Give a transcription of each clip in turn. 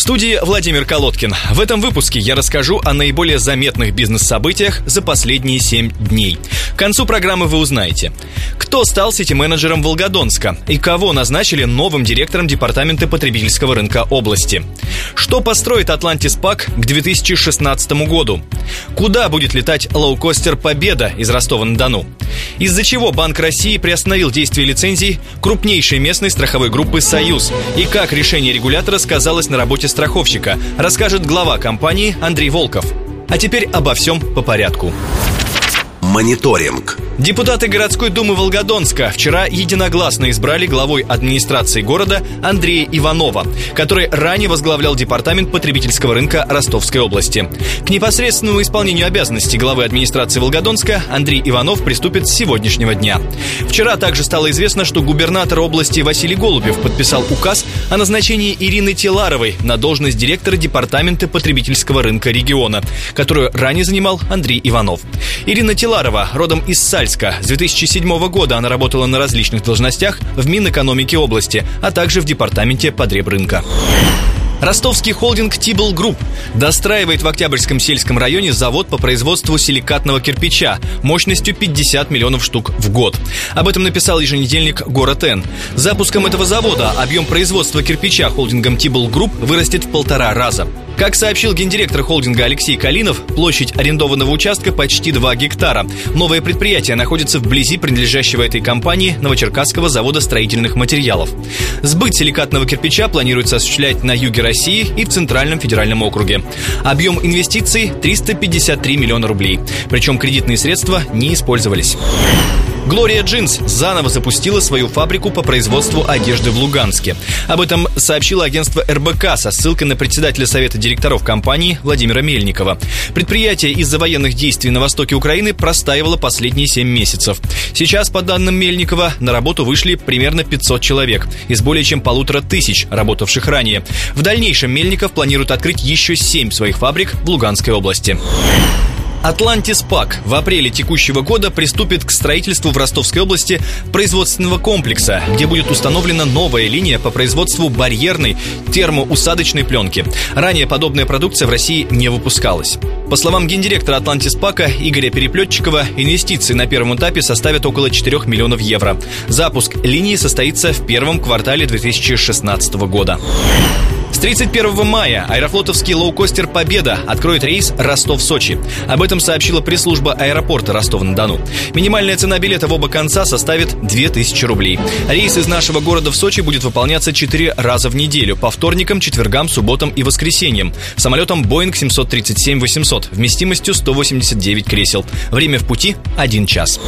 В студии Владимир Колодкин. В этом выпуске я расскажу о наиболее заметных бизнес-событиях за последние 7 дней. К концу программы вы узнаете, кто стал сити-менеджером Волгодонска и кого назначили новым директором Департамента потребительского рынка области. Что построит Атлантис Пак к 2016 году? Куда будет летать лоукостер «Победа» из Ростова-на-Дону? Из-за чего Банк России приостановил действие лицензий крупнейшей местной страховой группы «Союз» и как решение регулятора сказалось на работе страховщика, расскажет глава компании Андрей Волков. А теперь обо всем по порядку. Мониторинг. Депутаты городской думы Волгодонска вчера единогласно избрали главой администрации города Андрея Иванова, который ранее возглавлял департамент потребительского рынка Ростовской области. К непосредственному исполнению обязанностей главы администрации Волгодонска Андрей Иванов приступит с сегодняшнего дня. Вчера также стало известно, что губернатор области Василий Голубев подписал указ о назначении Ирины Теларовой на должность директора департамента потребительского рынка региона, которую ранее занимал Андрей Иванов. Ирина Теларова родом из Сальска. С 2007 года она работала на различных должностях в Минэкономике области, а также в департаменте потребрынка. Ростовский холдинг Тибл Групп достраивает в Октябрьском сельском районе завод по производству силикатного кирпича мощностью 50 миллионов штук в год. Об этом написал еженедельник Город Н. Запуском этого завода объем производства кирпича холдингом Тибл Групп вырастет в полтора раза. Как сообщил гендиректор холдинга Алексей Калинов, площадь арендованного участка почти 2 гектара. Новое предприятие находится вблизи принадлежащего этой компании Новочеркасского завода строительных материалов. Сбыт силикатного кирпича планируется осуществлять на юге России и в Центральном федеральном округе. Объем инвестиций 353 миллиона рублей. Причем кредитные средства не использовались. Глория Джинс заново запустила свою фабрику по производству одежды в Луганске. Об этом сообщило агентство РБК со ссылкой на председателя Совета директоров компании Владимира Мельникова. Предприятие из-за военных действий на востоке Украины простаивало последние 7 месяцев. Сейчас, по данным Мельникова, на работу вышли примерно 500 человек из более чем полутора тысяч, работавших ранее. В дальнейшем Мельников планирует открыть еще 7 своих фабрик в Луганской области. Атлантис Пак в апреле текущего года приступит к строительству в Ростовской области производственного комплекса, где будет установлена новая линия по производству барьерной термоусадочной пленки. Ранее подобная продукция в России не выпускалась. По словам гендиректора Атлантис Пака Игоря Переплетчикова, инвестиции на первом этапе составят около 4 миллионов евро. Запуск линии состоится в первом квартале 2016 года. С 31 мая аэрофлотовский лоукостер «Победа» откроет рейс Ростов-Сочи. Об этом сообщила пресс-служба аэропорта Ростова-на-Дону. Минимальная цена билета в оба конца составит 2000 рублей. Рейс из нашего города в Сочи будет выполняться 4 раза в неделю, по вторникам, четвергам, субботам и воскресеньям. Самолетом Boeing 737-800 вместимостью 189 кресел. Время в пути – 1 час.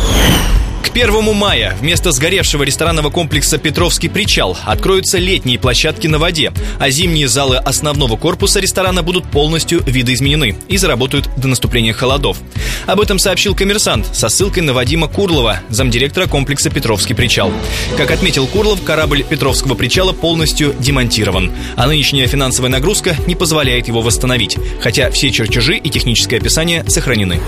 К 1 мая вместо сгоревшего ресторанного комплекса «Петровский причал» откроются летние площадки на воде, а зимние залы основного корпуса ресторана будут полностью видоизменены и заработают до наступления холодов. Об этом сообщил коммерсант со ссылкой на Вадима Курлова, замдиректора комплекса «Петровский причал». Как отметил Курлов, корабль Петровского причала полностью демонтирован, а нынешняя финансовая нагрузка не позволяет его восстановить, хотя все чертежи и техническое описание сохранены.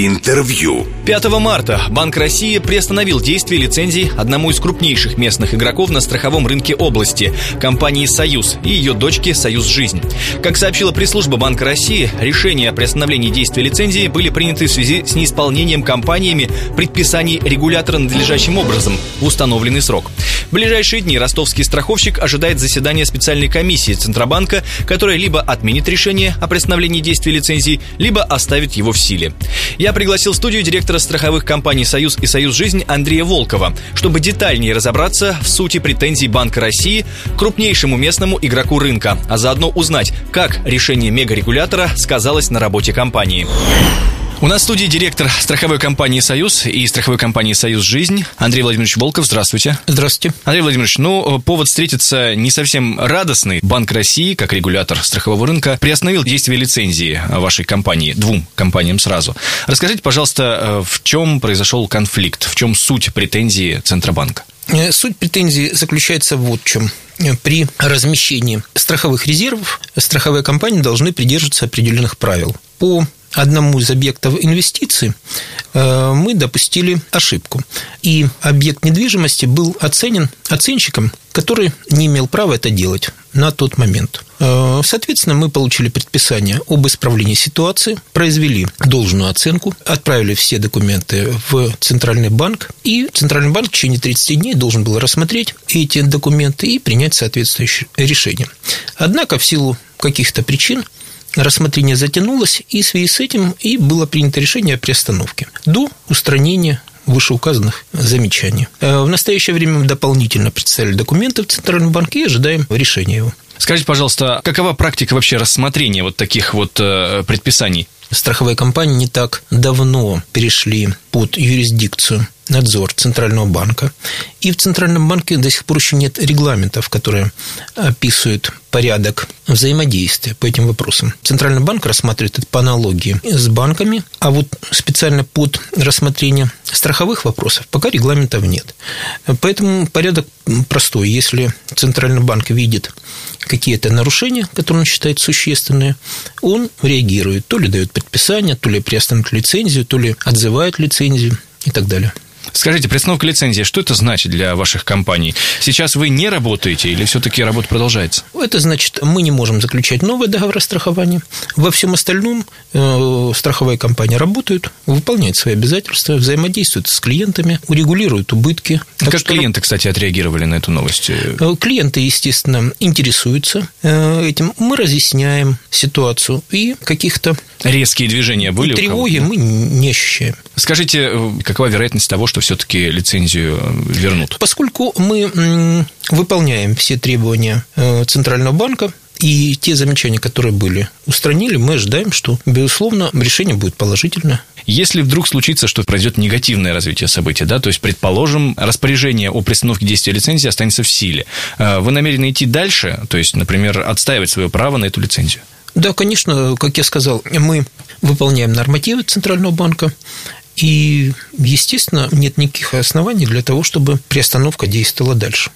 Интервью. 5 марта Банк России приостановил действие лицензии одному из крупнейших местных игроков на страховом рынке области – компании «Союз» и ее дочке «Союз Жизнь». Как сообщила пресс-служба Банка России, решения о приостановлении действия лицензии были приняты в связи с неисполнением компаниями предписаний регулятора надлежащим образом в установленный срок. В ближайшие дни ростовский страховщик ожидает заседания специальной комиссии Центробанка, которая либо отменит решение о приостановлении действия лицензии, либо оставит его в силе. Я пригласил в студию директора страховых компаний «Союз» и «Союз Жизнь» Андрея Волкова, чтобы детальнее разобраться в сути претензий Банка России к крупнейшему местному игроку рынка, а заодно узнать, как решение мегарегулятора сказалось на работе компании. У нас в студии директор страховой компании «Союз» и страховой компании «Союз Жизнь» Андрей Владимирович Волков. Здравствуйте. Здравствуйте. Андрей Владимирович, ну, повод встретиться не совсем радостный. Банк России, как регулятор страхового рынка, приостановил действие лицензии вашей компании, двум компаниям сразу. Расскажите, пожалуйста, в чем произошел конфликт, в чем суть претензии Центробанка? Э, суть претензии заключается вот в чем. При размещении страховых резервов страховые компании должны придерживаться определенных правил. По одному из объектов инвестиций э, мы допустили ошибку. И объект недвижимости был оценен оценщиком, который не имел права это делать на тот момент. Э, соответственно, мы получили предписание об исправлении ситуации, произвели должную оценку, отправили все документы в Центральный банк, и Центральный банк в течение 30 дней должен был рассмотреть эти документы и принять соответствующее решение. Однако в силу каких-то причин рассмотрение затянулось, и в связи с этим и было принято решение о приостановке до устранения вышеуказанных замечаний. Э, в настоящее время мы дополнительно представили документы в Центральный банк и ожидаем решения его. Скажите, пожалуйста, какова практика вообще рассмотрения вот таких вот э, предписаний? Страховые компании не так давно перешли под юрисдикцию надзор Центрального банка. И в Центральном банке до сих пор еще нет регламентов, которые описывают порядок взаимодействия по этим вопросам. Центральный банк рассматривает это по аналогии с банками, а вот специально под рассмотрение страховых вопросов пока регламентов нет. Поэтому порядок простой. Если Центральный банк видит какие-то нарушения, которые он считает существенные, он реагирует. То ли дает предписание, то ли приостановит лицензию, то ли отзывает лицензию и так далее. Скажите, приостановка лицензии, что это значит для ваших компаний? Сейчас вы не работаете или все-таки работа продолжается? Это значит, мы не можем заключать новые договоры страхования. Во всем остальном э, страховые компании работают, выполняют свои обязательства, взаимодействуют с клиентами, урегулируют убытки. Так как что... клиенты, кстати, отреагировали на эту новость? Э, клиенты, естественно, интересуются э, этим. Мы разъясняем ситуацию и каких-то резкие движения были? Тревоги мы не ощущаем. Скажите, какова вероятность того, что все-таки лицензию вернут? Поскольку мы выполняем все требования э, Центрального банка, и те замечания, которые были, устранили, мы ожидаем, что, безусловно, решение будет положительное. Если вдруг случится, что произойдет негативное развитие событий, да, то есть, предположим, распоряжение о пристановке действия лицензии останется в силе, э, вы намерены идти дальше, то есть, например, отстаивать свое право на эту лицензию? Да, конечно, как я сказал, мы выполняем нормативы Центрального банка, и, естественно, нет никаких оснований для того, чтобы приостановка действовала дальше.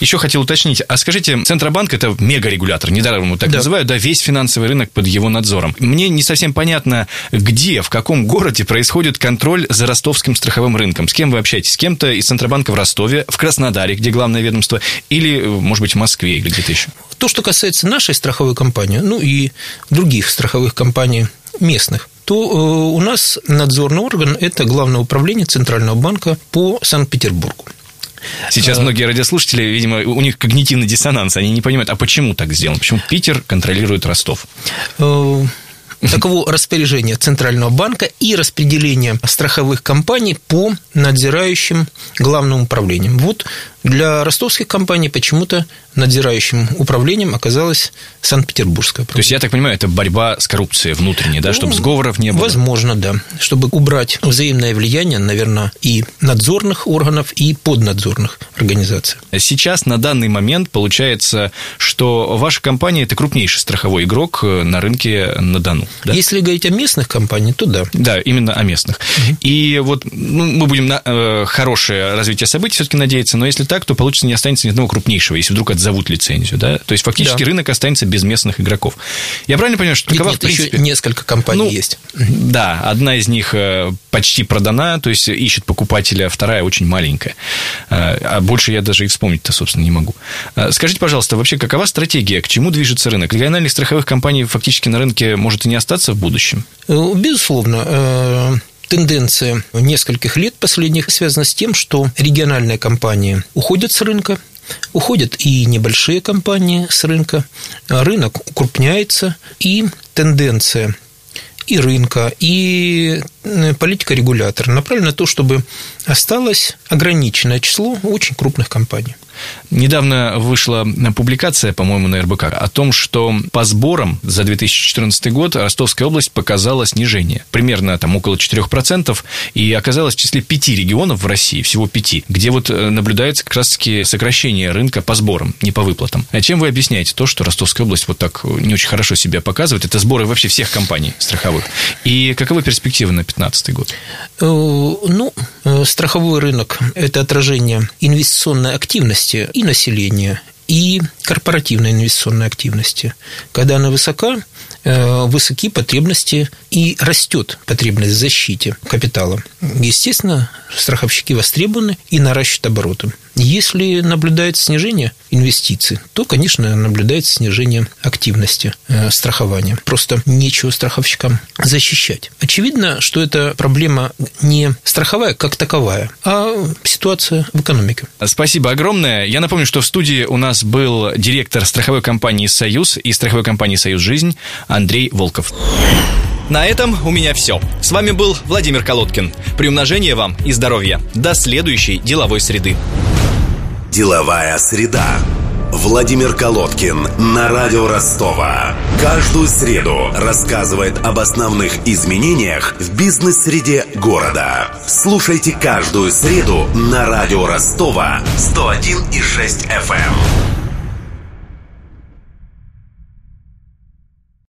Еще хотел уточнить, а скажите, Центробанк – это мегарегулятор, недаром его так да. называют, да, весь финансовый рынок под его надзором. Мне не совсем понятно, где, в каком городе происходит контроль за ростовским страховым рынком. С кем вы общаетесь? С кем-то из Центробанка в Ростове, в Краснодаре, где главное ведомство, или, может быть, в Москве или где-то еще? То, что касается нашей страховой компании, ну и других страховых компаний местных, то э, у нас надзорный орган – это Главное управление Центрального банка по Санкт-Петербургу. Сейчас э, многие радиослушатели, видимо, у них когнитивный диссонанс, они не понимают, а почему так сделано, почему Питер контролирует Ростов? Э, таково распоряжение Центрального банка и распределение страховых компаний по надзирающим главным управлениям. Вот для ростовских компаний почему-то надзирающим управлением оказалось Санкт-Петербургское То есть, я так понимаю, это борьба с коррупцией внутренней, да, чтобы ну, сговоров не было? Возможно, да. Чтобы убрать взаимное влияние, наверное, и надзорных органов, и поднадзорных организаций. Сейчас, на данный момент, получается, что ваша компания – это крупнейший страховой игрок на рынке на Дону. Да? Если говорить о местных компаниях, то да. Да, именно о местных. Угу. И вот ну, мы будем на э, хорошее развитие событий все-таки надеяться, но если так, так, то получится не останется ни одного крупнейшего, если вдруг отзовут лицензию. Да? То есть фактически да. рынок останется без местных игроков. Я правильно понимаю, что такова, нет, в принципе... еще несколько компаний ну, есть. Да, одна из них э, почти продана, то есть ищет покупателя, вторая очень маленькая. Э, а больше я даже и вспомнить-то, собственно, не могу. Э, скажите, пожалуйста, вообще какова стратегия, к чему движется рынок? Региональных страховых компаний фактически на рынке может и не остаться в будущем? Безусловно тенденция нескольких лет последних связана с тем, что региональные компании уходят с рынка, уходят и небольшие компании с рынка, рынок укрупняется, и тенденция и рынка, и политика регулятора направлена на то, чтобы осталось ограниченное число очень крупных компаний. Недавно вышла публикация, по-моему, на РБК о том, что по сборам за 2014 год Ростовская область показала снижение. Примерно там около 4%. И оказалась в числе пяти регионов в России, всего пяти, где вот э, наблюдается как раз-таки сокращение рынка по сборам, не по выплатам. А чем вы объясняете то, что Ростовская область вот так не очень хорошо себя показывает? Это сборы вообще всех компаний страховых. И каковы перспективы на 2015 год? Э, ну, э, страховой рынок – это отражение инвестиционной активности и населения, и корпоративной инвестиционной активности. Когда она высока, Э, высоки потребности и растет потребность в защите капитала. Естественно, страховщики востребованы и наращивают обороты. Если наблюдается снижение инвестиций, то, конечно, наблюдается снижение активности э, страхования. Просто нечего страховщикам защищать. Очевидно, что это проблема не страховая как таковая, а ситуация в экономике. Спасибо огромное. Я напомню, что в студии у нас был директор страховой компании «Союз» и страховой компании «Союз Жизнь» Андрей Волков. На этом у меня все. С вами был Владимир Колодкин. Приумножения вам и здоровья. До следующей деловой среды. Деловая среда. Владимир Колодкин на радио Ростова. Каждую среду рассказывает об основных изменениях в бизнес-среде города. Слушайте каждую среду на радио Ростова 101,6 FM.